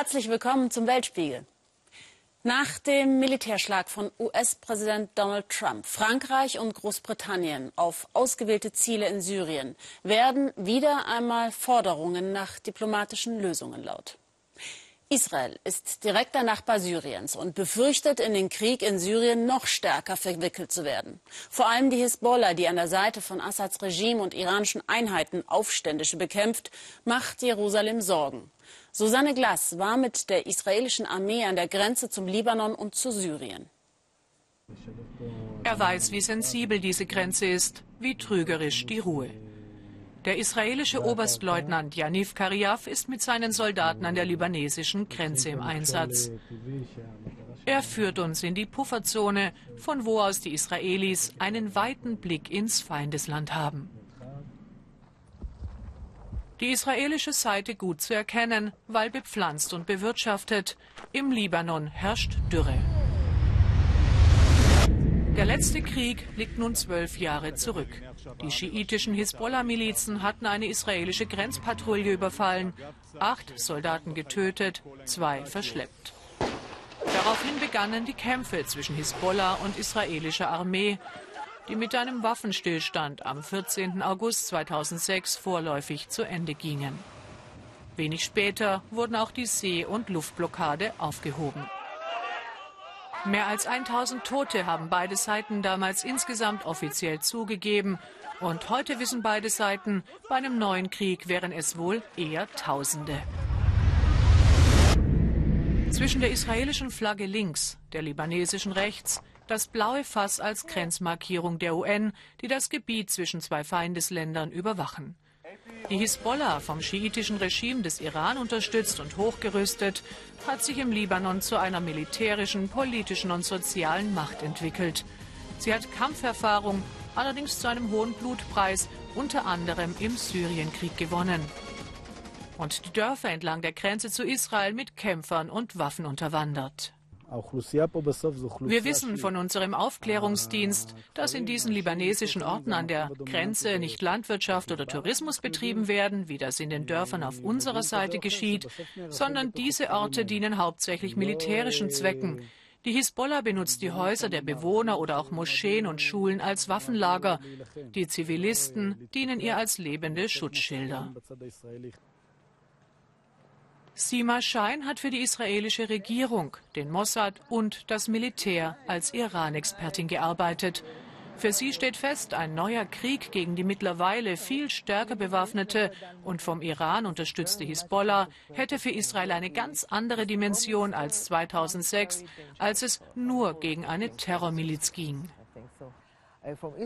Herzlich willkommen zum Weltspiegel. Nach dem Militärschlag von US-Präsident Donald Trump, Frankreich und Großbritannien auf ausgewählte Ziele in Syrien werden wieder einmal Forderungen nach diplomatischen Lösungen laut. Israel ist direkter Nachbar Syriens und befürchtet, in den Krieg in Syrien noch stärker verwickelt zu werden. Vor allem die Hisbollah, die an der Seite von Assads Regime und iranischen Einheiten Aufständische bekämpft, macht Jerusalem Sorgen. Susanne Glass war mit der israelischen Armee an der Grenze zum Libanon und zu Syrien. Er weiß, wie sensibel diese Grenze ist, wie trügerisch die Ruhe. Der israelische Oberstleutnant Yaniv Kariaf ist mit seinen Soldaten an der libanesischen Grenze im Einsatz. Er führt uns in die Pufferzone, von wo aus die Israelis einen weiten Blick ins Feindesland haben. Die israelische Seite gut zu erkennen, weil bepflanzt und bewirtschaftet. Im Libanon herrscht Dürre. Der letzte Krieg liegt nun zwölf Jahre zurück. Die schiitischen Hisbollah-Milizen hatten eine israelische Grenzpatrouille überfallen, acht Soldaten getötet, zwei verschleppt. Daraufhin begannen die Kämpfe zwischen Hisbollah und israelischer Armee, die mit einem Waffenstillstand am 14. August 2006 vorläufig zu Ende gingen. Wenig später wurden auch die See- und Luftblockade aufgehoben. Mehr als 1000 Tote haben beide Seiten damals insgesamt offiziell zugegeben. Und heute wissen beide Seiten, bei einem neuen Krieg wären es wohl eher Tausende. Zwischen der israelischen Flagge links, der libanesischen rechts, das blaue Fass als Grenzmarkierung der UN, die das Gebiet zwischen zwei Feindesländern überwachen. Die Hisbollah, vom schiitischen Regime des Iran unterstützt und hochgerüstet, hat sich im Libanon zu einer militärischen, politischen und sozialen Macht entwickelt. Sie hat Kampferfahrung, allerdings zu einem hohen Blutpreis, unter anderem im Syrienkrieg gewonnen. Und die Dörfer entlang der Grenze zu Israel mit Kämpfern und Waffen unterwandert. Wir wissen von unserem Aufklärungsdienst, dass in diesen libanesischen Orten an der Grenze nicht Landwirtschaft oder Tourismus betrieben werden, wie das in den Dörfern auf unserer Seite geschieht, sondern diese Orte dienen hauptsächlich militärischen Zwecken. Die Hisbollah benutzt die Häuser der Bewohner oder auch Moscheen und Schulen als Waffenlager. Die Zivilisten dienen ihr als lebende Schutzschilder. Sima Schein hat für die israelische Regierung, den Mossad und das Militär als Iran-Expertin gearbeitet. Für sie steht fest, ein neuer Krieg gegen die mittlerweile viel stärker bewaffnete und vom Iran unterstützte Hisbollah hätte für Israel eine ganz andere Dimension als 2006, als es nur gegen eine Terrormiliz ging.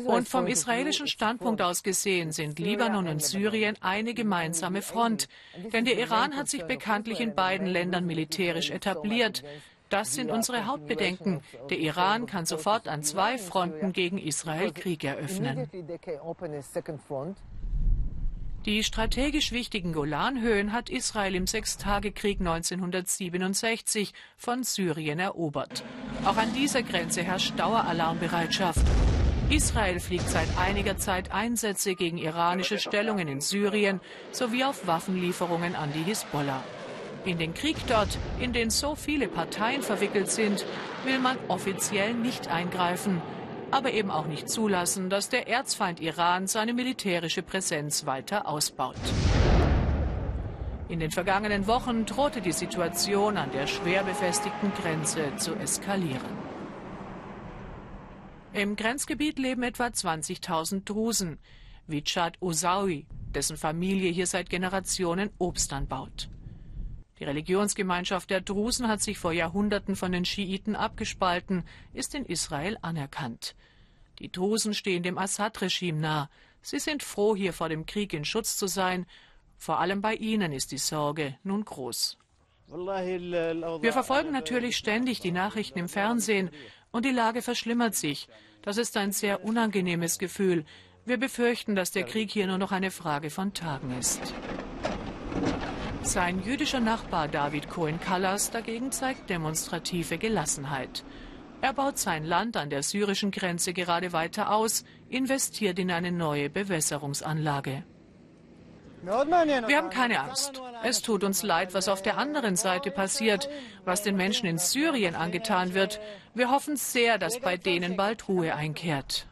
Und vom israelischen Standpunkt aus gesehen sind Libanon und Syrien eine gemeinsame Front. Denn der Iran hat sich bekanntlich in beiden Ländern militärisch etabliert. Das sind unsere Hauptbedenken. Der Iran kann sofort an zwei Fronten gegen Israel Krieg eröffnen. Die strategisch wichtigen Golanhöhen hat Israel im Sechstagekrieg 1967 von Syrien erobert. Auch an dieser Grenze herrscht Daueralarmbereitschaft. Israel fliegt seit einiger Zeit Einsätze gegen iranische Stellungen in Syrien sowie auf Waffenlieferungen an die Hisbollah. In den Krieg dort, in den so viele Parteien verwickelt sind, will man offiziell nicht eingreifen, aber eben auch nicht zulassen, dass der Erzfeind Iran seine militärische Präsenz weiter ausbaut. In den vergangenen Wochen drohte die Situation an der schwer befestigten Grenze zu eskalieren. Im Grenzgebiet leben etwa 20.000 Drusen, wie Chad Usawi, dessen Familie hier seit Generationen Obst anbaut. Die Religionsgemeinschaft der Drusen hat sich vor Jahrhunderten von den Schiiten abgespalten, ist in Israel anerkannt. Die Drusen stehen dem Assad-Regime nah. Sie sind froh, hier vor dem Krieg in Schutz zu sein. Vor allem bei ihnen ist die Sorge nun groß. Wir verfolgen natürlich ständig die Nachrichten im Fernsehen und die Lage verschlimmert sich. Das ist ein sehr unangenehmes Gefühl. Wir befürchten, dass der Krieg hier nur noch eine Frage von Tagen ist. Sein jüdischer Nachbar David Cohen-Kallas dagegen zeigt demonstrative Gelassenheit. Er baut sein Land an der syrischen Grenze gerade weiter aus, investiert in eine neue Bewässerungsanlage. Wir haben keine Angst. Es tut uns leid, was auf der anderen Seite passiert, was den Menschen in Syrien angetan wird. Wir hoffen sehr, dass bei denen bald Ruhe einkehrt.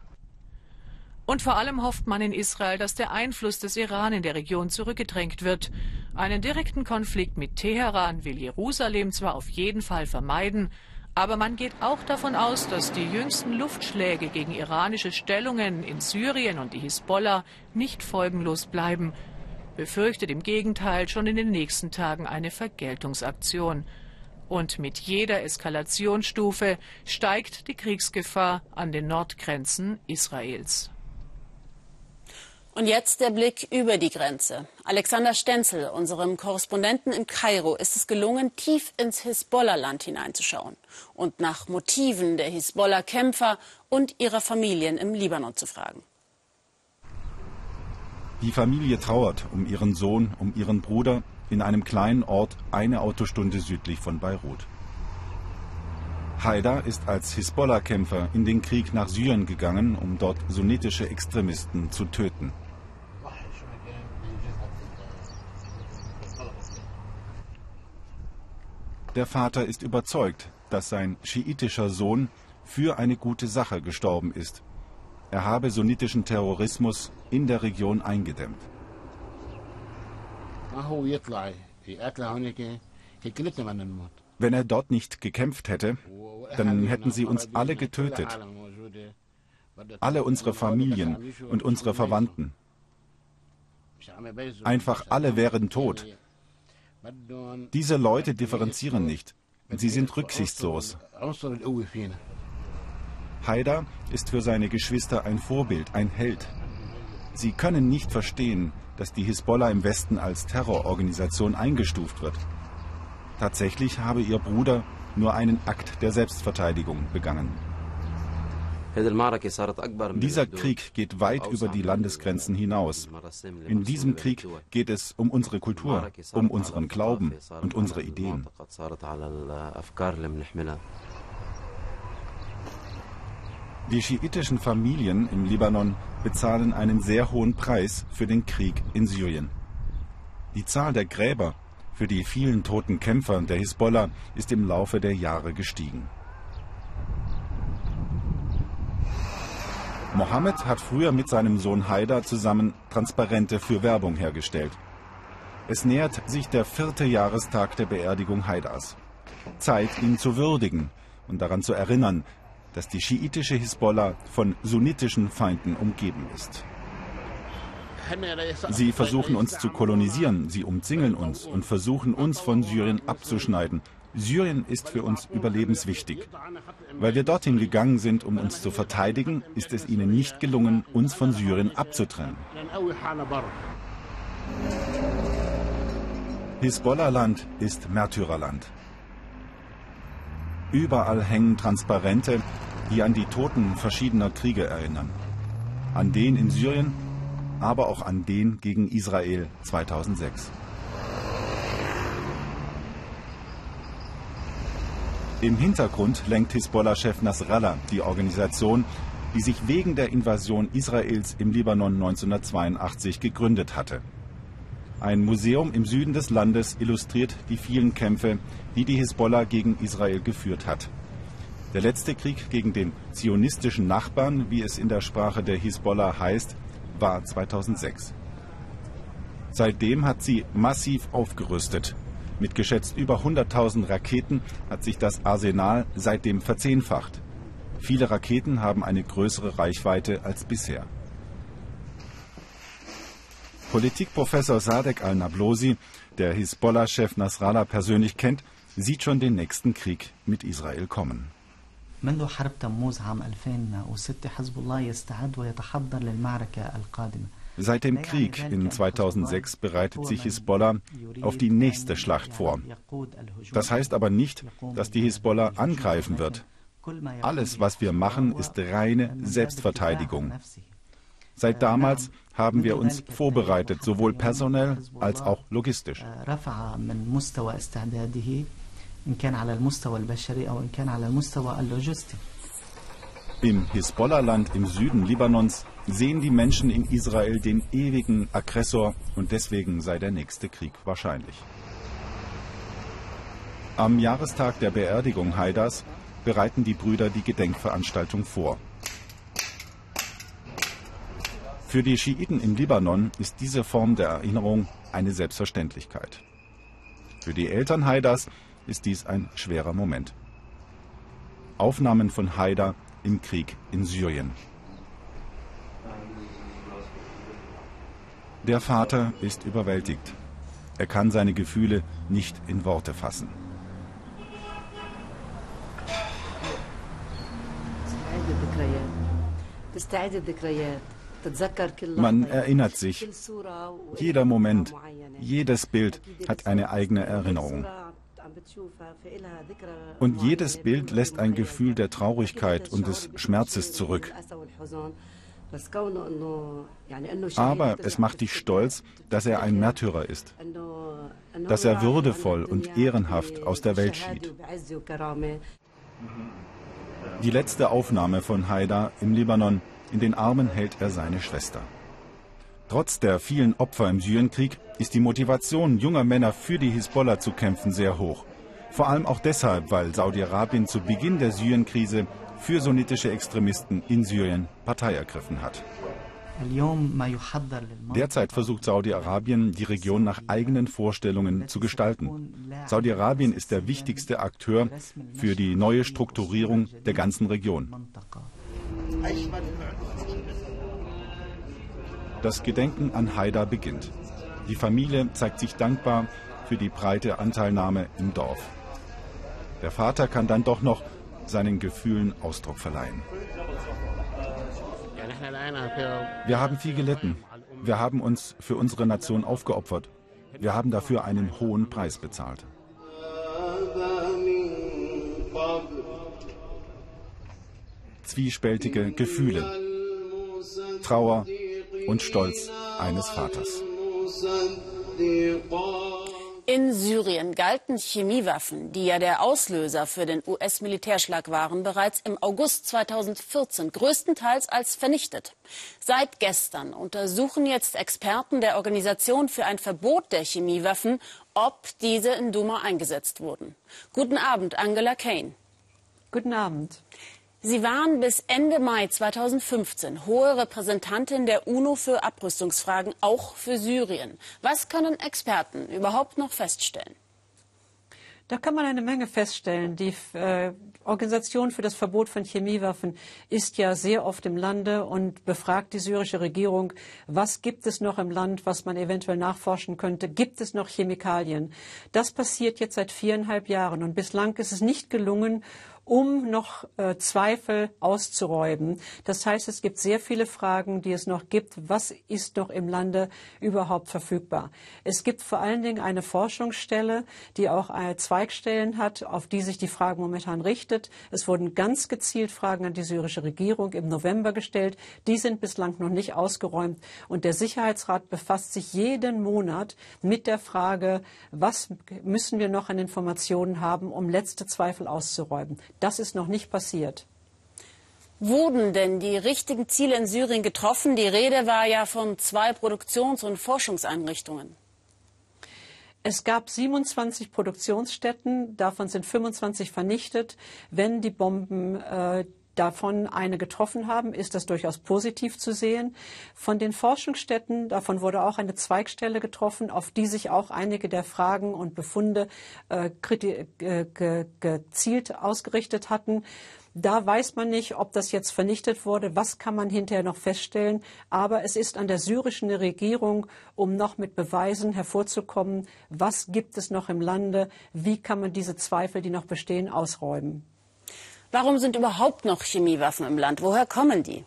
Und vor allem hofft man in Israel, dass der Einfluss des Iran in der Region zurückgedrängt wird. Einen direkten Konflikt mit Teheran will Jerusalem zwar auf jeden Fall vermeiden, aber man geht auch davon aus, dass die jüngsten Luftschläge gegen iranische Stellungen in Syrien und die Hisbollah nicht folgenlos bleiben, befürchtet im Gegenteil schon in den nächsten Tagen eine Vergeltungsaktion. Und mit jeder Eskalationsstufe steigt die Kriegsgefahr an den Nordgrenzen Israels. Und jetzt der Blick über die Grenze. Alexander Stenzel, unserem Korrespondenten in Kairo, ist es gelungen, tief ins Hisbollah-Land hineinzuschauen und nach Motiven der Hisbollah-Kämpfer und ihrer Familien im Libanon zu fragen. Die Familie trauert um ihren Sohn, um ihren Bruder in einem kleinen Ort eine Autostunde südlich von Beirut. Haida ist als Hisbollah-Kämpfer in den Krieg nach Syrien gegangen, um dort sunnitische Extremisten zu töten. Der Vater ist überzeugt, dass sein schiitischer Sohn für eine gute Sache gestorben ist. Er habe sunnitischen Terrorismus in der Region eingedämmt. Wenn er dort nicht gekämpft hätte, dann hätten sie uns alle getötet. Alle unsere Familien und unsere Verwandten. Einfach alle wären tot. Diese Leute differenzieren nicht. Sie sind rücksichtslos. Haider ist für seine Geschwister ein Vorbild, ein Held. Sie können nicht verstehen, dass die Hisbollah im Westen als Terrororganisation eingestuft wird. Tatsächlich habe ihr Bruder nur einen Akt der Selbstverteidigung begangen. Dieser Krieg geht weit über die Landesgrenzen hinaus. In diesem Krieg geht es um unsere Kultur, um unseren Glauben und unsere Ideen. Die schiitischen Familien im Libanon bezahlen einen sehr hohen Preis für den Krieg in Syrien. Die Zahl der Gräber für die vielen toten Kämpfer der Hisbollah ist im Laufe der Jahre gestiegen. Mohammed hat früher mit seinem Sohn Haider zusammen Transparente für Werbung hergestellt. Es nähert sich der vierte Jahrestag der Beerdigung Haidars. Zeit, ihn zu würdigen und daran zu erinnern, dass die schiitische Hisbollah von sunnitischen Feinden umgeben ist. Sie versuchen uns zu kolonisieren, sie umzingeln uns und versuchen uns von Syrien abzuschneiden, Syrien ist für uns überlebenswichtig. Weil wir dorthin gegangen sind, um uns zu verteidigen, ist es ihnen nicht gelungen, uns von Syrien abzutrennen. Hisbollah-Land ist Märtyrerland. Überall hängen Transparente, die an die Toten verschiedener Kriege erinnern. An den in Syrien, aber auch an den gegen Israel 2006. Im Hintergrund lenkt Hisbollah-Chef Nasrallah die Organisation, die sich wegen der Invasion Israels im Libanon 1982 gegründet hatte. Ein Museum im Süden des Landes illustriert die vielen Kämpfe, die die Hisbollah gegen Israel geführt hat. Der letzte Krieg gegen den zionistischen Nachbarn, wie es in der Sprache der Hisbollah heißt, war 2006. Seitdem hat sie massiv aufgerüstet. Mit geschätzt über 100.000 Raketen hat sich das Arsenal seitdem verzehnfacht. Viele Raketen haben eine größere Reichweite als bisher. Politikprofessor Sadek al-Nablosi, der Hisbollah-Chef Nasrallah persönlich kennt, sieht schon den nächsten Krieg mit Israel kommen. Seit dem Krieg in 2006 bereitet sich Hisbollah auf die nächste Schlacht vor. Das heißt aber nicht, dass die Hisbollah angreifen wird. Alles, was wir machen, ist reine Selbstverteidigung. Seit damals haben wir uns vorbereitet, sowohl personell als auch logistisch. Im Hisbollah-Land im Süden Libanons sehen die Menschen in Israel den ewigen Aggressor und deswegen sei der nächste Krieg wahrscheinlich. Am Jahrestag der Beerdigung Haidars bereiten die Brüder die Gedenkveranstaltung vor. Für die Schiiten im Libanon ist diese Form der Erinnerung eine Selbstverständlichkeit. Für die Eltern Haidars ist dies ein schwerer Moment. Aufnahmen von Haidar im Krieg in Syrien. Der Vater ist überwältigt. Er kann seine Gefühle nicht in Worte fassen. Man erinnert sich. Jeder Moment, jedes Bild hat eine eigene Erinnerung. Und jedes Bild lässt ein Gefühl der Traurigkeit und des Schmerzes zurück. Aber es macht dich stolz, dass er ein Märtyrer ist, dass er würdevoll und ehrenhaft aus der Welt schied. Die letzte Aufnahme von Haida im Libanon, in den Armen hält er seine Schwester. Trotz der vielen Opfer im Syrienkrieg ist die Motivation junger Männer für die Hisbollah zu kämpfen sehr hoch. Vor allem auch deshalb, weil Saudi-Arabien zu Beginn der Syrienkrise für sunnitische Extremisten in Syrien Partei ergriffen hat. Derzeit versucht Saudi-Arabien, die Region nach eigenen Vorstellungen zu gestalten. Saudi-Arabien ist der wichtigste Akteur für die neue Strukturierung der ganzen Region. Das Gedenken an Haida beginnt. Die Familie zeigt sich dankbar für die breite Anteilnahme im Dorf. Der Vater kann dann doch noch seinen Gefühlen Ausdruck verleihen. Wir haben viel gelitten. Wir haben uns für unsere Nation aufgeopfert. Wir haben dafür einen hohen Preis bezahlt. Zwiespältige Gefühle, Trauer und Stolz eines Vaters. In Syrien galten Chemiewaffen, die ja der Auslöser für den US-Militärschlag waren, bereits im August 2014 größtenteils als vernichtet. Seit gestern untersuchen jetzt Experten der Organisation für ein Verbot der Chemiewaffen, ob diese in Duma eingesetzt wurden. Guten Abend, Angela Kane. Guten Abend. Sie waren bis Ende Mai 2015 hohe Repräsentantin der UNO für Abrüstungsfragen, auch für Syrien. Was können Experten überhaupt noch feststellen? Da kann man eine Menge feststellen. Die äh, Organisation für das Verbot von Chemiewaffen ist ja sehr oft im Lande und befragt die syrische Regierung, was gibt es noch im Land, was man eventuell nachforschen könnte? Gibt es noch Chemikalien? Das passiert jetzt seit viereinhalb Jahren und bislang ist es nicht gelungen, um noch äh, Zweifel auszuräumen. Das heißt, es gibt sehr viele Fragen, die es noch gibt. Was ist noch im Lande überhaupt verfügbar? Es gibt vor allen Dingen eine Forschungsstelle, die auch eine Zweigstellen hat, auf die sich die Frage momentan richtet. Es wurden ganz gezielt Fragen an die syrische Regierung im November gestellt. Die sind bislang noch nicht ausgeräumt. Und der Sicherheitsrat befasst sich jeden Monat mit der Frage, was müssen wir noch an Informationen haben, um letzte Zweifel auszuräumen. Das ist noch nicht passiert. Wurden denn die richtigen Ziele in Syrien getroffen? Die Rede war ja von zwei Produktions- und Forschungseinrichtungen. Es gab 27 Produktionsstätten, davon sind 25 vernichtet. Wenn die Bomben äh, davon eine getroffen haben, ist das durchaus positiv zu sehen. Von den Forschungsstätten, davon wurde auch eine Zweigstelle getroffen, auf die sich auch einige der Fragen und Befunde äh, äh gezielt ausgerichtet hatten. Da weiß man nicht, ob das jetzt vernichtet wurde. Was kann man hinterher noch feststellen? Aber es ist an der syrischen Regierung, um noch mit Beweisen hervorzukommen, was gibt es noch im Lande? Wie kann man diese Zweifel, die noch bestehen, ausräumen? Warum sind überhaupt noch Chemiewaffen im Land? Woher kommen die?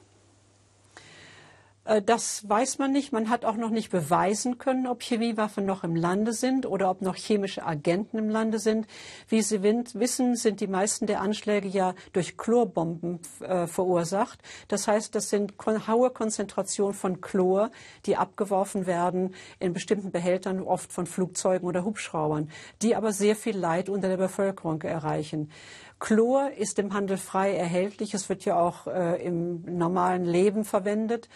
Äh, das weiß man nicht. Man hat auch noch nicht beweisen können, ob Chemiewaffen noch im Lande sind oder ob noch chemische Agenten im Lande sind. Wie Sie wissen, sind die meisten der Anschläge ja durch Chlorbomben äh, verursacht. Das heißt, das sind hohe Konzentrationen von Chlor, die abgeworfen werden in bestimmten Behältern, oft von Flugzeugen oder Hubschraubern, die aber sehr viel Leid unter der Bevölkerung erreichen. Chlor ist im Handel frei erhältlich. Es wird ja auch äh, im normalen Leben verwendet.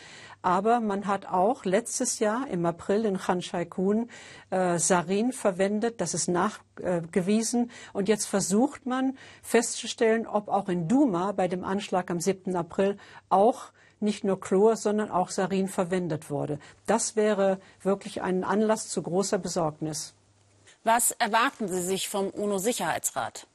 Aber man hat auch letztes Jahr im April in Khan Shaikun äh, Sarin verwendet. Das ist nachgewiesen. Und jetzt versucht man festzustellen, ob auch in Duma bei dem Anschlag am 7. April auch nicht nur Chlor, sondern auch Sarin verwendet wurde. Das wäre wirklich ein Anlass zu großer Besorgnis. Was erwarten Sie sich vom UNO-Sicherheitsrat?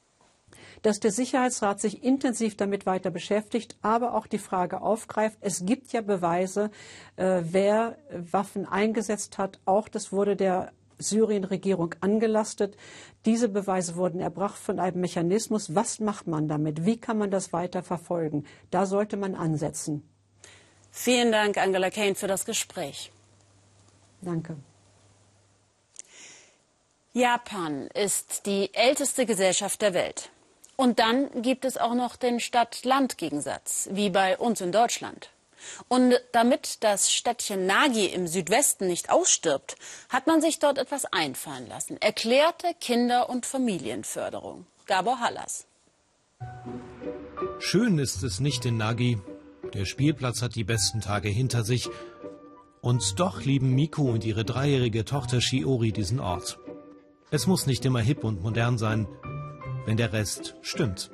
Dass der Sicherheitsrat sich intensiv damit weiter beschäftigt, aber auch die Frage aufgreift. Es gibt ja Beweise, äh, wer Waffen eingesetzt hat. Auch das wurde der Syrien-Regierung angelastet. Diese Beweise wurden erbracht von einem Mechanismus. Was macht man damit? Wie kann man das weiter verfolgen? Da sollte man ansetzen. Vielen Dank, Angela Kane, für das Gespräch. Danke. Japan ist die älteste Gesellschaft der Welt. Und dann gibt es auch noch den Stadt-Land-Gegensatz, wie bei uns in Deutschland. Und damit das Städtchen Nagi im Südwesten nicht ausstirbt, hat man sich dort etwas einfallen lassen. Erklärte Kinder- und Familienförderung. Gabor Hallas. Schön ist es nicht in Nagi, der Spielplatz hat die besten Tage hinter sich. Und doch lieben Miku und ihre dreijährige Tochter Shiori diesen Ort. Es muss nicht immer hip und modern sein, wenn der Rest stimmt.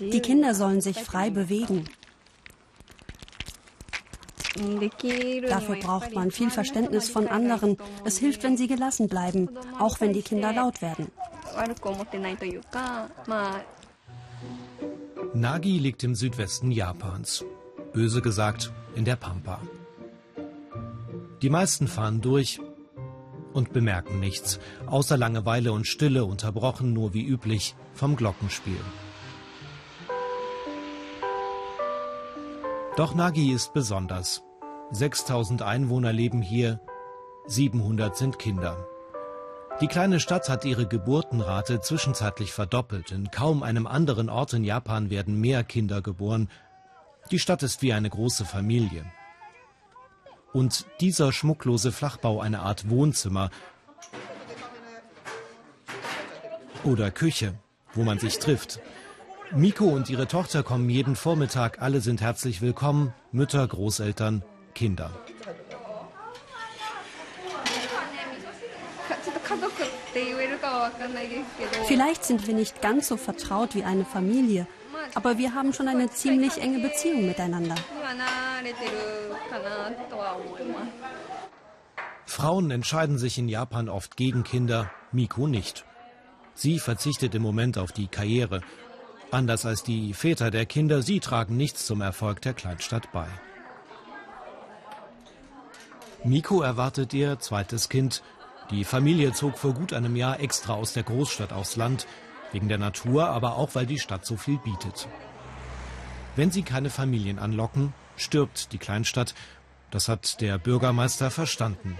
Die Kinder sollen sich frei bewegen. Dafür braucht man viel Verständnis von anderen. Es hilft, wenn sie gelassen bleiben, auch wenn die Kinder laut werden. Nagi liegt im Südwesten Japans. Böse gesagt, in der Pampa. Die meisten fahren durch und bemerken nichts, außer Langeweile und Stille, unterbrochen nur wie üblich vom Glockenspiel. Doch Nagi ist besonders. 6000 Einwohner leben hier, 700 sind Kinder. Die kleine Stadt hat ihre Geburtenrate zwischenzeitlich verdoppelt. In kaum einem anderen Ort in Japan werden mehr Kinder geboren. Die Stadt ist wie eine große Familie. Und dieser schmucklose Flachbau eine Art Wohnzimmer oder Küche, wo man sich trifft. Miko und ihre Tochter kommen jeden Vormittag, alle sind herzlich willkommen, Mütter, Großeltern, Kinder. Vielleicht sind wir nicht ganz so vertraut wie eine Familie, aber wir haben schon eine ziemlich enge Beziehung miteinander. Frauen entscheiden sich in Japan oft gegen Kinder, Miko nicht. Sie verzichtet im Moment auf die Karriere. Anders als die Väter der Kinder, sie tragen nichts zum Erfolg der Kleinstadt bei. Miko erwartet ihr zweites Kind, die Familie zog vor gut einem Jahr extra aus der Großstadt aufs Land, wegen der Natur, aber auch weil die Stadt so viel bietet. Wenn sie keine Familien anlocken, stirbt die Kleinstadt. Das hat der Bürgermeister verstanden.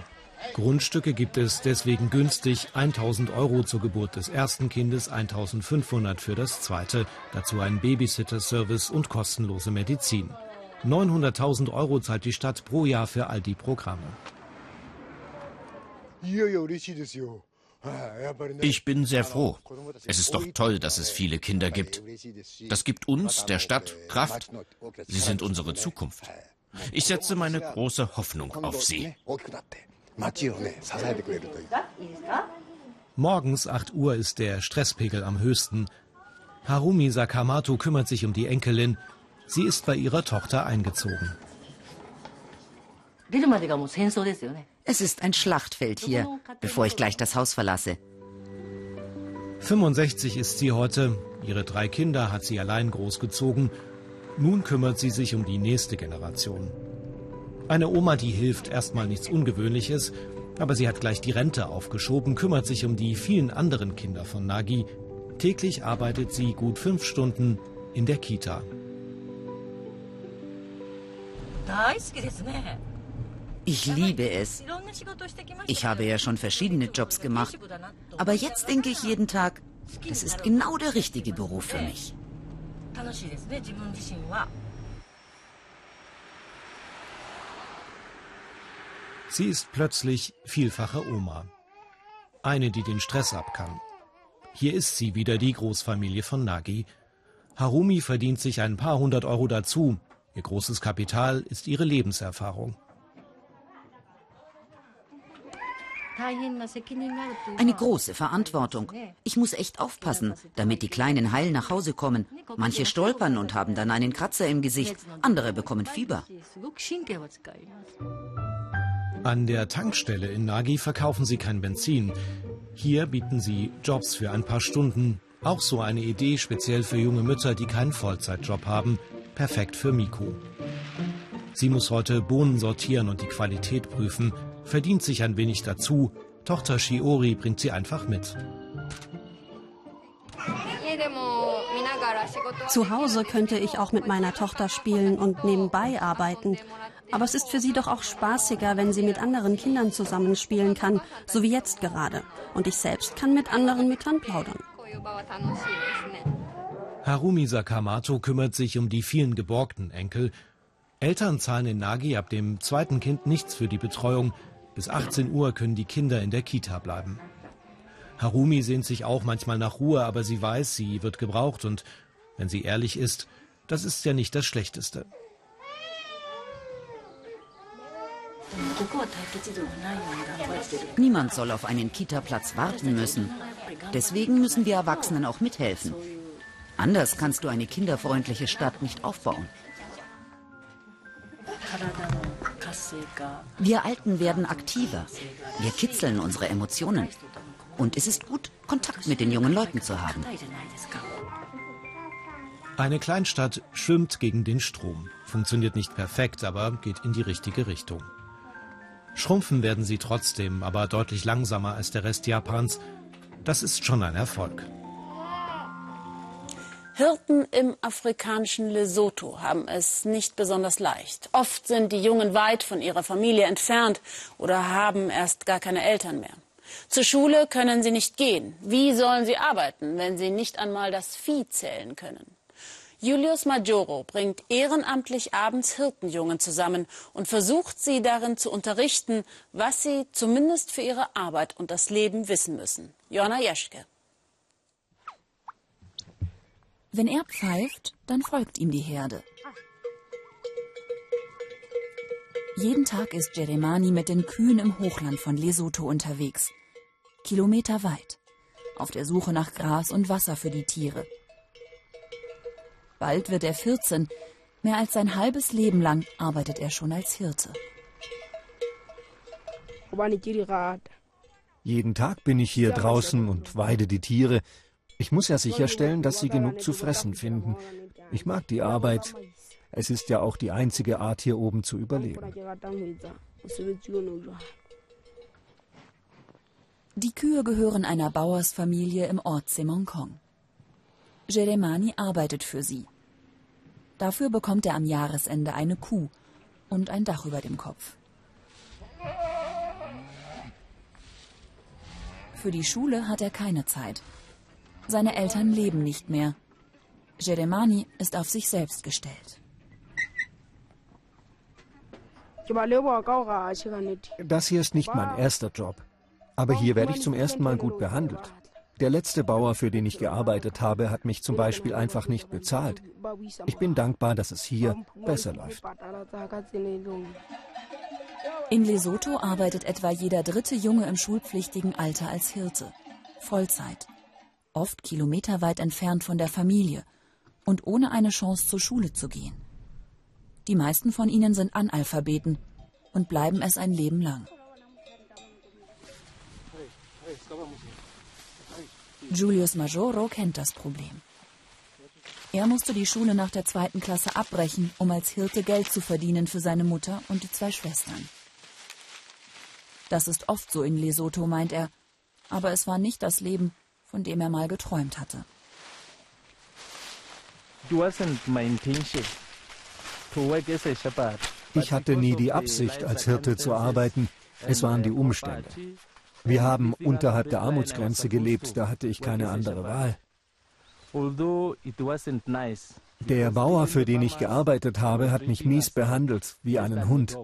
Grundstücke gibt es deswegen günstig 1000 Euro zur Geburt des ersten Kindes, 1500 für das zweite, dazu ein Babysitter-Service und kostenlose Medizin. 900.000 Euro zahlt die Stadt pro Jahr für all die Programme. Ich bin sehr froh. Es ist doch toll, dass es viele Kinder gibt. Das gibt uns, der Stadt, Kraft. Sie sind unsere Zukunft. Ich setze meine große Hoffnung auf sie. Morgens 8 Uhr ist der Stresspegel am höchsten. Harumi Sakamoto kümmert sich um die Enkelin. Sie ist bei ihrer Tochter eingezogen. Es ist ein Schlachtfeld hier, bevor ich gleich das Haus verlasse. 65 ist sie heute. Ihre drei Kinder hat sie allein großgezogen. Nun kümmert sie sich um die nächste Generation. Eine Oma, die hilft, erstmal nichts Ungewöhnliches, aber sie hat gleich die Rente aufgeschoben, kümmert sich um die vielen anderen Kinder von Nagi. Täglich arbeitet sie gut fünf Stunden in der Kita. Ich liebe es. Ich habe ja schon verschiedene Jobs gemacht. Aber jetzt denke ich jeden Tag, das ist genau der richtige Beruf für mich. Sie ist plötzlich vielfache Oma. eine, die den Stress ab kann. Hier ist sie wieder, die Großfamilie von Nagi. Harumi verdient sich ein paar hundert Euro dazu. Ihr großes Kapital ist ihre Lebenserfahrung. Eine große Verantwortung. Ich muss echt aufpassen, damit die Kleinen heil nach Hause kommen. Manche stolpern und haben dann einen Kratzer im Gesicht, andere bekommen Fieber. An der Tankstelle in Nagi verkaufen sie kein Benzin. Hier bieten sie Jobs für ein paar Stunden. Auch so eine Idee speziell für junge Mütter, die keinen Vollzeitjob haben. Perfekt für Miku. Sie muss heute Bohnen sortieren und die Qualität prüfen verdient sich ein wenig dazu. Tochter Shiori bringt sie einfach mit. Zu Hause könnte ich auch mit meiner Tochter spielen und nebenbei arbeiten. Aber es ist für sie doch auch spaßiger, wenn sie mit anderen Kindern zusammenspielen kann, so wie jetzt gerade. Und ich selbst kann mit anderen Müttern plaudern. Harumi Sakamoto kümmert sich um die vielen geborgten Enkel. Eltern zahlen in Nagi ab dem zweiten Kind nichts für die Betreuung, bis 18 Uhr können die Kinder in der Kita bleiben. Harumi sehnt sich auch manchmal nach Ruhe, aber sie weiß, sie wird gebraucht und, wenn sie ehrlich ist, das ist ja nicht das Schlechteste. Niemand soll auf einen Kita-Platz warten müssen. Deswegen müssen wir Erwachsenen auch mithelfen. Anders kannst du eine kinderfreundliche Stadt nicht aufbauen. Wir Alten werden aktiver. Wir kitzeln unsere Emotionen. Und es ist gut, Kontakt mit den jungen Leuten zu haben. Eine Kleinstadt schwimmt gegen den Strom. Funktioniert nicht perfekt, aber geht in die richtige Richtung. Schrumpfen werden sie trotzdem, aber deutlich langsamer als der Rest Japans. Das ist schon ein Erfolg. Hirten im afrikanischen Lesotho haben es nicht besonders leicht. Oft sind die Jungen weit von ihrer Familie entfernt oder haben erst gar keine Eltern mehr. Zur Schule können sie nicht gehen. Wie sollen sie arbeiten, wenn sie nicht einmal das Vieh zählen können? Julius Majoro bringt ehrenamtlich abends Hirtenjungen zusammen und versucht sie darin zu unterrichten, was sie zumindest für ihre Arbeit und das Leben wissen müssen. Joanna Jeschke. Wenn er pfeift, dann folgt ihm die Herde. Jeden Tag ist Jeremani mit den Kühen im Hochland von Lesotho unterwegs. Kilometer weit. Auf der Suche nach Gras und Wasser für die Tiere. Bald wird er 14. Mehr als sein halbes Leben lang arbeitet er schon als Hirte. Jeden Tag bin ich hier draußen und weide die Tiere, ich muss ja sicherstellen, dass sie genug zu fressen finden. Ich mag die Arbeit. Es ist ja auch die einzige Art, hier oben zu überleben. Die Kühe gehören einer Bauersfamilie im Ort Semonkong. Jeremani arbeitet für sie. Dafür bekommt er am Jahresende eine Kuh und ein Dach über dem Kopf. Für die Schule hat er keine Zeit. Seine Eltern leben nicht mehr. Jeremani ist auf sich selbst gestellt. Das hier ist nicht mein erster Job. Aber hier werde ich zum ersten Mal gut behandelt. Der letzte Bauer, für den ich gearbeitet habe, hat mich zum Beispiel einfach nicht bezahlt. Ich bin dankbar, dass es hier besser läuft. In Lesotho arbeitet etwa jeder dritte Junge im schulpflichtigen Alter als Hirte. Vollzeit oft kilometerweit entfernt von der Familie und ohne eine Chance zur Schule zu gehen. Die meisten von ihnen sind Analphabeten und bleiben es ein Leben lang. Julius Majoro kennt das Problem. Er musste die Schule nach der zweiten Klasse abbrechen, um als Hirte Geld zu verdienen für seine Mutter und die zwei Schwestern. Das ist oft so in Lesotho, meint er, aber es war nicht das Leben, von dem er mal geträumt hatte. Ich hatte nie die Absicht, als Hirte zu arbeiten. Es waren die Umstände. Wir haben unterhalb der Armutsgrenze gelebt, da hatte ich keine andere Wahl. Der Bauer, für den ich gearbeitet habe, hat mich mies behandelt, wie einen Hund.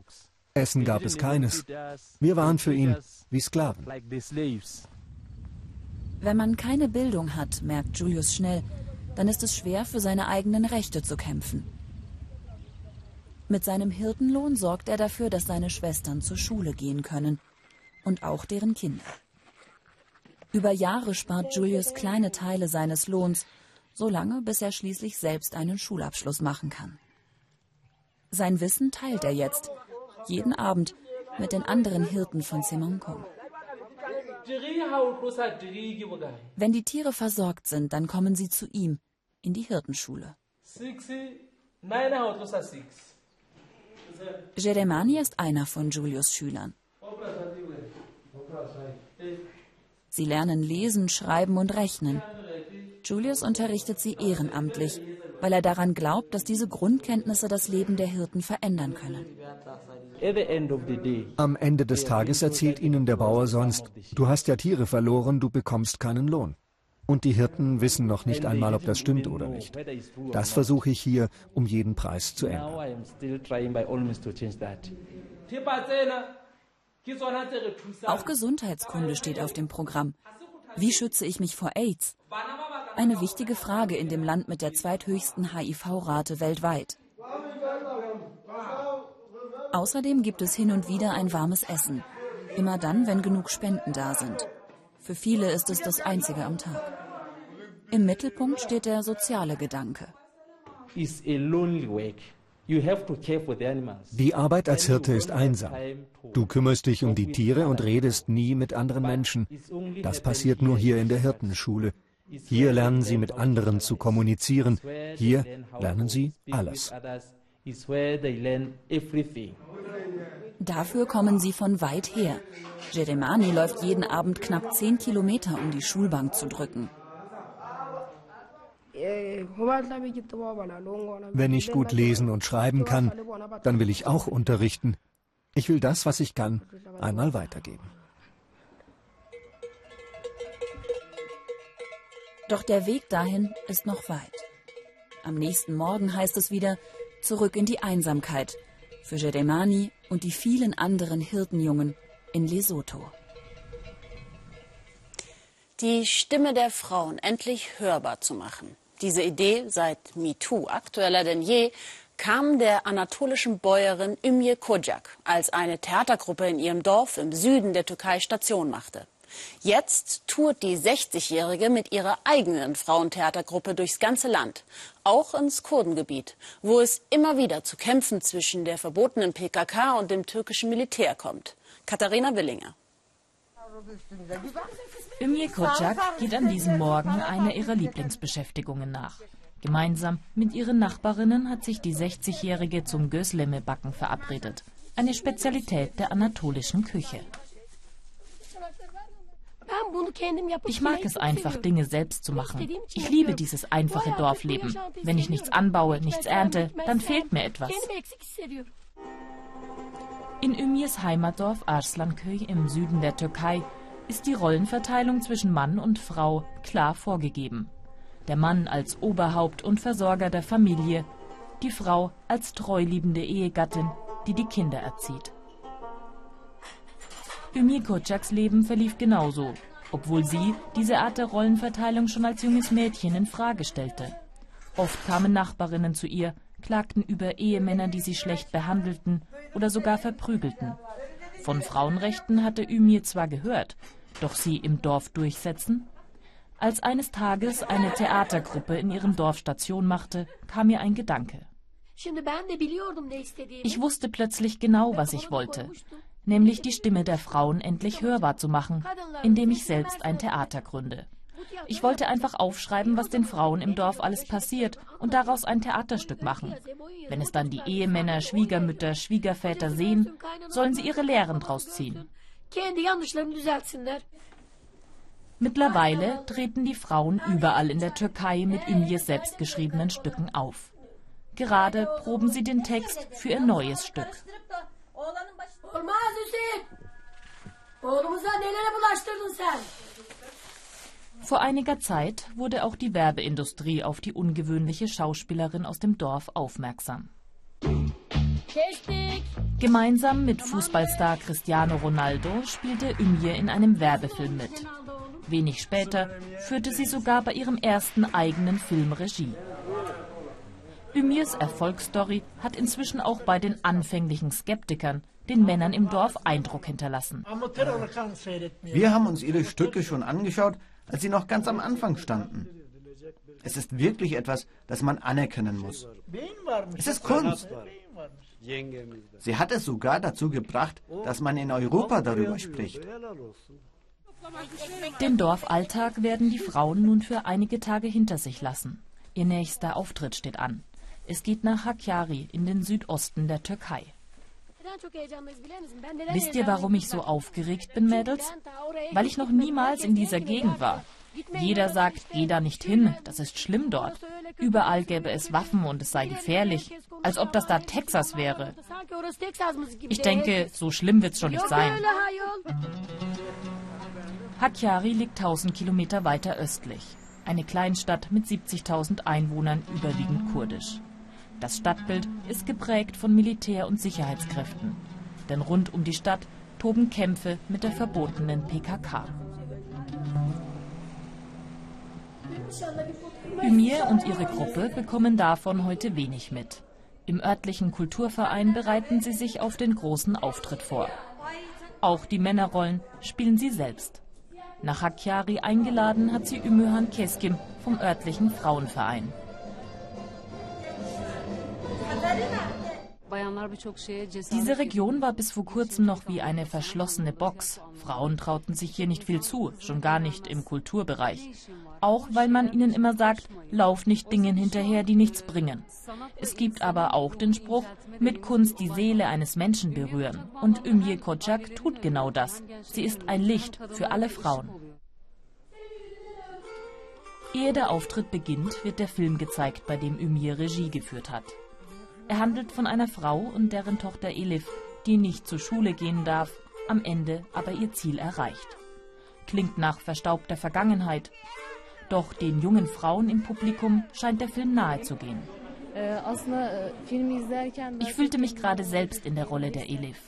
Essen gab es keines. Wir waren für ihn wie Sklaven. Wenn man keine Bildung hat, merkt Julius schnell, dann ist es schwer, für seine eigenen Rechte zu kämpfen. Mit seinem Hirtenlohn sorgt er dafür, dass seine Schwestern zur Schule gehen können und auch deren Kinder. Über Jahre spart Julius kleine Teile seines Lohns, so lange, bis er schließlich selbst einen Schulabschluss machen kann. Sein Wissen teilt er jetzt, jeden Abend, mit den anderen Hirten von Semonkong. Wenn die Tiere versorgt sind, dann kommen sie zu ihm in die Hirtenschule. Jeremani ist einer von Julius Schülern. Sie lernen lesen, schreiben und rechnen. Julius unterrichtet sie ehrenamtlich, weil er daran glaubt, dass diese Grundkenntnisse das Leben der Hirten verändern können. Am Ende des Tages erzählt ihnen der Bauer sonst, du hast ja Tiere verloren, du bekommst keinen Lohn. Und die Hirten wissen noch nicht einmal, ob das stimmt oder nicht. Das versuche ich hier um jeden Preis zu ändern. Auch Gesundheitskunde steht auf dem Programm. Wie schütze ich mich vor AIDS? Eine wichtige Frage in dem Land mit der zweithöchsten HIV-Rate weltweit. Außerdem gibt es hin und wieder ein warmes Essen. Immer dann, wenn genug Spenden da sind. Für viele ist es das einzige am Tag. Im Mittelpunkt steht der soziale Gedanke. Die Arbeit als Hirte ist einsam. Du kümmerst dich um die Tiere und redest nie mit anderen Menschen. Das passiert nur hier in der Hirtenschule. Hier lernen sie mit anderen zu kommunizieren. Hier lernen sie alles. Dafür kommen sie von weit her. Jeremani läuft jeden Abend knapp zehn Kilometer, um die Schulbank zu drücken. Wenn ich gut lesen und schreiben kann, dann will ich auch unterrichten. Ich will das, was ich kann, einmal weitergeben. Doch der Weg dahin ist noch weit. Am nächsten Morgen heißt es wieder, zurück in die Einsamkeit. Für Jeremani und die vielen anderen Hirtenjungen in Lesotho. Die Stimme der Frauen endlich hörbar zu machen. Diese Idee, seit MeToo aktueller denn je, kam der anatolischen Bäuerin Ümje Kocak, als eine Theatergruppe in ihrem Dorf im Süden der Türkei Station machte. Jetzt tourt die 60-Jährige mit ihrer eigenen Frauentheatergruppe durchs ganze Land, auch ins Kurdengebiet, wo es immer wieder zu Kämpfen zwischen der verbotenen PKK und dem türkischen Militär kommt. Katharina Willinger. Ümje Kocak geht an diesem Morgen einer ihrer Lieblingsbeschäftigungen nach. Gemeinsam mit ihren Nachbarinnen hat sich die 60-Jährige zum Gözleme-Backen verabredet. Eine Spezialität der anatolischen Küche. Ich mag es einfach, Dinge selbst zu machen. Ich liebe dieses einfache Dorfleben. Wenn ich nichts anbaue, nichts ernte, dann fehlt mir etwas. In Ümirs Heimatdorf Arslanköy im Süden der Türkei ist die Rollenverteilung zwischen Mann und Frau klar vorgegeben. Der Mann als Oberhaupt und Versorger der Familie, die Frau als treuliebende Ehegattin, die die Kinder erzieht. Ümir Kocaks Leben verlief genauso, obwohl sie diese Art der Rollenverteilung schon als junges Mädchen in Frage stellte. Oft kamen Nachbarinnen zu ihr, klagten über Ehemänner, die sie schlecht behandelten oder sogar verprügelten. Von Frauenrechten hatte Ümir zwar gehört, doch sie im Dorf durchsetzen? Als eines Tages eine Theatergruppe in ihrem Dorf Station machte, kam mir ein Gedanke. Ich wusste plötzlich genau, was ich wollte, nämlich die Stimme der Frauen endlich hörbar zu machen, indem ich selbst ein Theater gründe. Ich wollte einfach aufschreiben, was den Frauen im Dorf alles passiert und daraus ein Theaterstück machen. Wenn es dann die Ehemänner, Schwiegermütter, Schwiegerväter sehen, sollen sie ihre Lehren draus ziehen. Mittlerweile treten die Frauen überall in der Türkei mit Imjes selbstgeschriebenen Stücken auf. Gerade proben sie den Text für ihr neues Stück. Vor einiger Zeit wurde auch die Werbeindustrie auf die ungewöhnliche Schauspielerin aus dem Dorf aufmerksam. Gemeinsam mit Fußballstar Cristiano Ronaldo spielte Ümje in einem Werbefilm mit. Wenig später führte sie sogar bei ihrem ersten eigenen Film Regie. Ümirs Erfolgsstory hat inzwischen auch bei den anfänglichen Skeptikern, den Männern im Dorf, Eindruck hinterlassen. Wir haben uns ihre Stücke schon angeschaut, als sie noch ganz am Anfang standen. Es ist wirklich etwas, das man anerkennen muss. Es ist Kunst. Sie hat es sogar dazu gebracht, dass man in Europa darüber spricht. Den Dorfalltag werden die Frauen nun für einige Tage hinter sich lassen. Ihr nächster Auftritt steht an. Es geht nach Hakkari in den Südosten der Türkei. Wisst ihr, warum ich so aufgeregt bin, Mädels? Weil ich noch niemals in dieser Gegend war. Jeder sagt, geh da nicht hin, das ist schlimm dort. Überall gäbe es Waffen und es sei gefährlich, als ob das da Texas wäre. Ich denke, so schlimm wird's schon nicht sein. Hakkari liegt 1000 Kilometer weiter östlich. Eine Kleinstadt mit 70.000 Einwohnern, überwiegend kurdisch. Das Stadtbild ist geprägt von Militär- und Sicherheitskräften. Denn rund um die Stadt toben Kämpfe mit der verbotenen PKK. Ümir und ihre Gruppe bekommen davon heute wenig mit. Im örtlichen Kulturverein bereiten sie sich auf den großen Auftritt vor. Auch die Männerrollen spielen sie selbst. Nach Hakkari eingeladen hat sie Ümühan Keskim vom örtlichen Frauenverein. Diese Region war bis vor kurzem noch wie eine verschlossene Box. Frauen trauten sich hier nicht viel zu, schon gar nicht im Kulturbereich. Auch weil man ihnen immer sagt, lauf nicht Dingen hinterher, die nichts bringen. Es gibt aber auch den Spruch, mit Kunst die Seele eines Menschen berühren. Und Ümje Kocak tut genau das. Sie ist ein Licht für alle Frauen. Ehe der Auftritt beginnt, wird der Film gezeigt, bei dem Ümir Regie geführt hat. Er handelt von einer Frau und deren Tochter Elif, die nicht zur Schule gehen darf, am Ende aber ihr Ziel erreicht. Klingt nach verstaubter Vergangenheit. Doch den jungen Frauen im Publikum scheint der Film nahe zu gehen. Ich fühlte mich gerade selbst in der Rolle der Elif.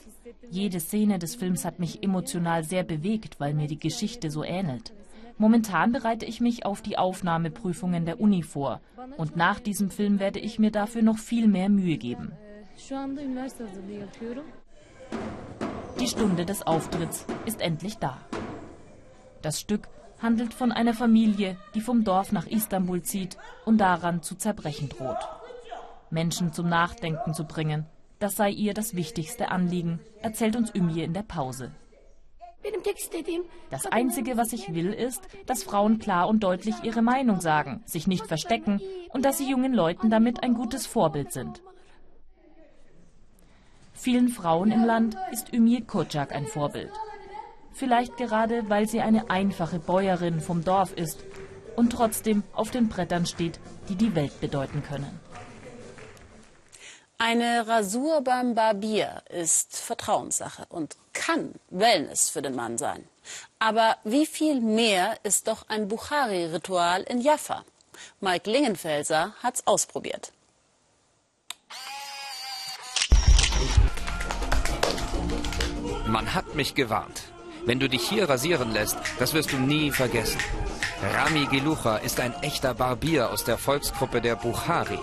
Jede Szene des Films hat mich emotional sehr bewegt, weil mir die Geschichte so ähnelt. Momentan bereite ich mich auf die Aufnahmeprüfungen der Uni vor und nach diesem Film werde ich mir dafür noch viel mehr Mühe geben. Die Stunde des Auftritts ist endlich da. Das Stück handelt von einer Familie, die vom Dorf nach Istanbul zieht und daran zu zerbrechen droht. Menschen zum Nachdenken zu bringen, das sei ihr das wichtigste Anliegen, erzählt uns Ümje in der Pause. Das Einzige, was ich will, ist, dass Frauen klar und deutlich ihre Meinung sagen, sich nicht verstecken und dass sie jungen Leuten damit ein gutes Vorbild sind. Vielen Frauen im Land ist Ümir Kocak ein Vorbild. Vielleicht gerade, weil sie eine einfache Bäuerin vom Dorf ist und trotzdem auf den Brettern steht, die die Welt bedeuten können. Eine Rasur beim Barbier ist Vertrauenssache und kann Wellness für den Mann sein. Aber wie viel mehr ist doch ein Bukhari-Ritual in Jaffa? Mike Lingenfelser hat's ausprobiert. Man hat mich gewarnt. Wenn du dich hier rasieren lässt, das wirst du nie vergessen. Rami Gelucha ist ein echter Barbier aus der Volksgruppe der Bukhari,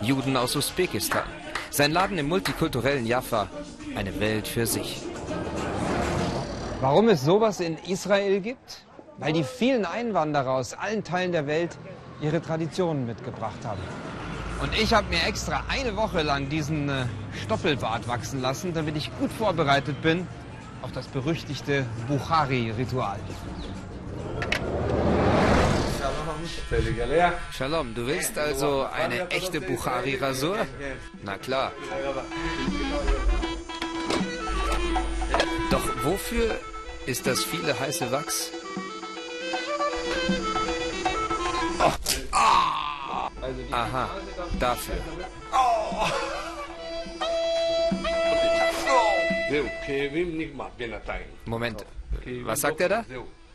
Juden aus Usbekistan. Sein Laden im multikulturellen Jaffa, eine Welt für sich. Warum es sowas in Israel gibt? Weil die vielen Einwanderer aus allen Teilen der Welt ihre Traditionen mitgebracht haben. Und ich habe mir extra eine Woche lang diesen äh, Stoppelbart wachsen lassen, damit ich gut vorbereitet bin auf das berüchtigte Bukhari-Ritual. Shalom, du willst also eine echte Bukhari-Rasur? Na klar. Wofür ist das viele heiße Wachs? Oh. Ah. Aha, dafür. Moment, was sagt er da?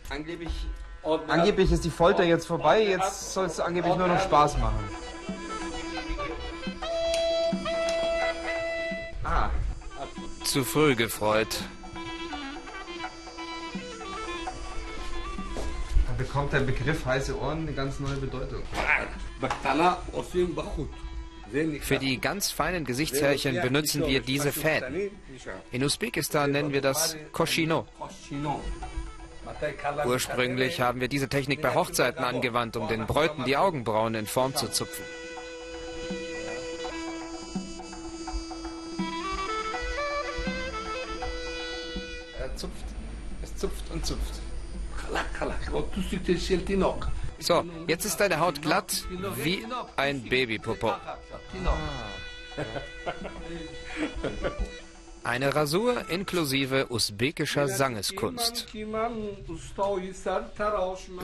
Angeblich, angeblich ist die Folter jetzt vorbei, jetzt soll es angeblich nur noch Spaß machen. Ah. Zu früh gefreut. Bekommt der Begriff heiße Ohren eine ganz neue Bedeutung. Für die ganz feinen Gesichtshärchen benutzen wir diese Fäden. In Usbekistan nennen wir das Koshino. Ursprünglich haben wir diese Technik bei Hochzeiten angewandt, um den Bräuten die Augenbrauen in Form zu zupfen. Er zupft, es zupft und zupft. So, jetzt ist deine Haut glatt wie ein Babypopo. Eine Rasur inklusive usbekischer Sangeskunst.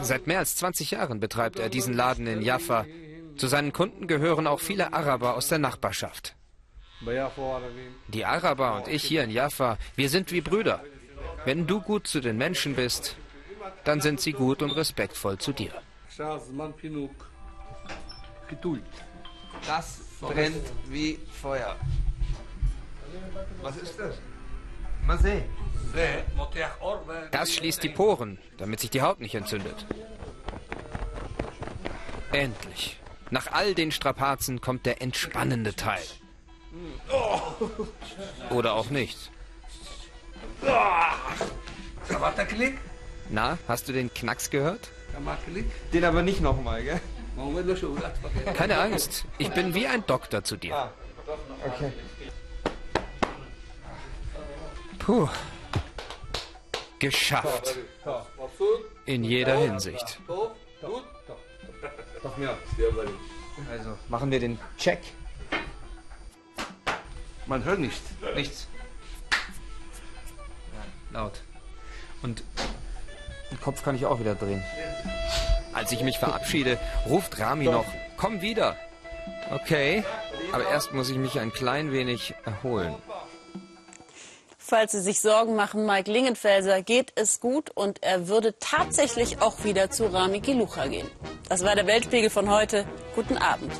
Seit mehr als 20 Jahren betreibt er diesen Laden in Jaffa. Zu seinen Kunden gehören auch viele Araber aus der Nachbarschaft. Die Araber und ich hier in Jaffa, wir sind wie Brüder. Wenn du gut zu den Menschen bist, dann sind sie gut und respektvoll zu dir. Das brennt wie Feuer. Was ist das? Das schließt die Poren, damit sich die Haut nicht entzündet. Endlich. Nach all den Strapazen kommt der entspannende Teil. Oder auch nicht. Na, hast du den Knacks gehört? Den aber nicht nochmal, gell? Keine Angst, ich bin wie ein Doktor zu dir. Ah, okay. Puh. Geschafft. In jeder Hinsicht. Also, machen wir den Check. Man hört nichts. Nichts. Ja, laut. Und den Kopf kann ich auch wieder drehen. Als ich mich verabschiede, ruft Rami noch, komm wieder. Okay, aber erst muss ich mich ein klein wenig erholen. Falls Sie sich Sorgen machen, Mike Lingenfelser geht es gut und er würde tatsächlich auch wieder zu Rami Gilucha gehen. Das war der Weltspiegel von heute. Guten Abend.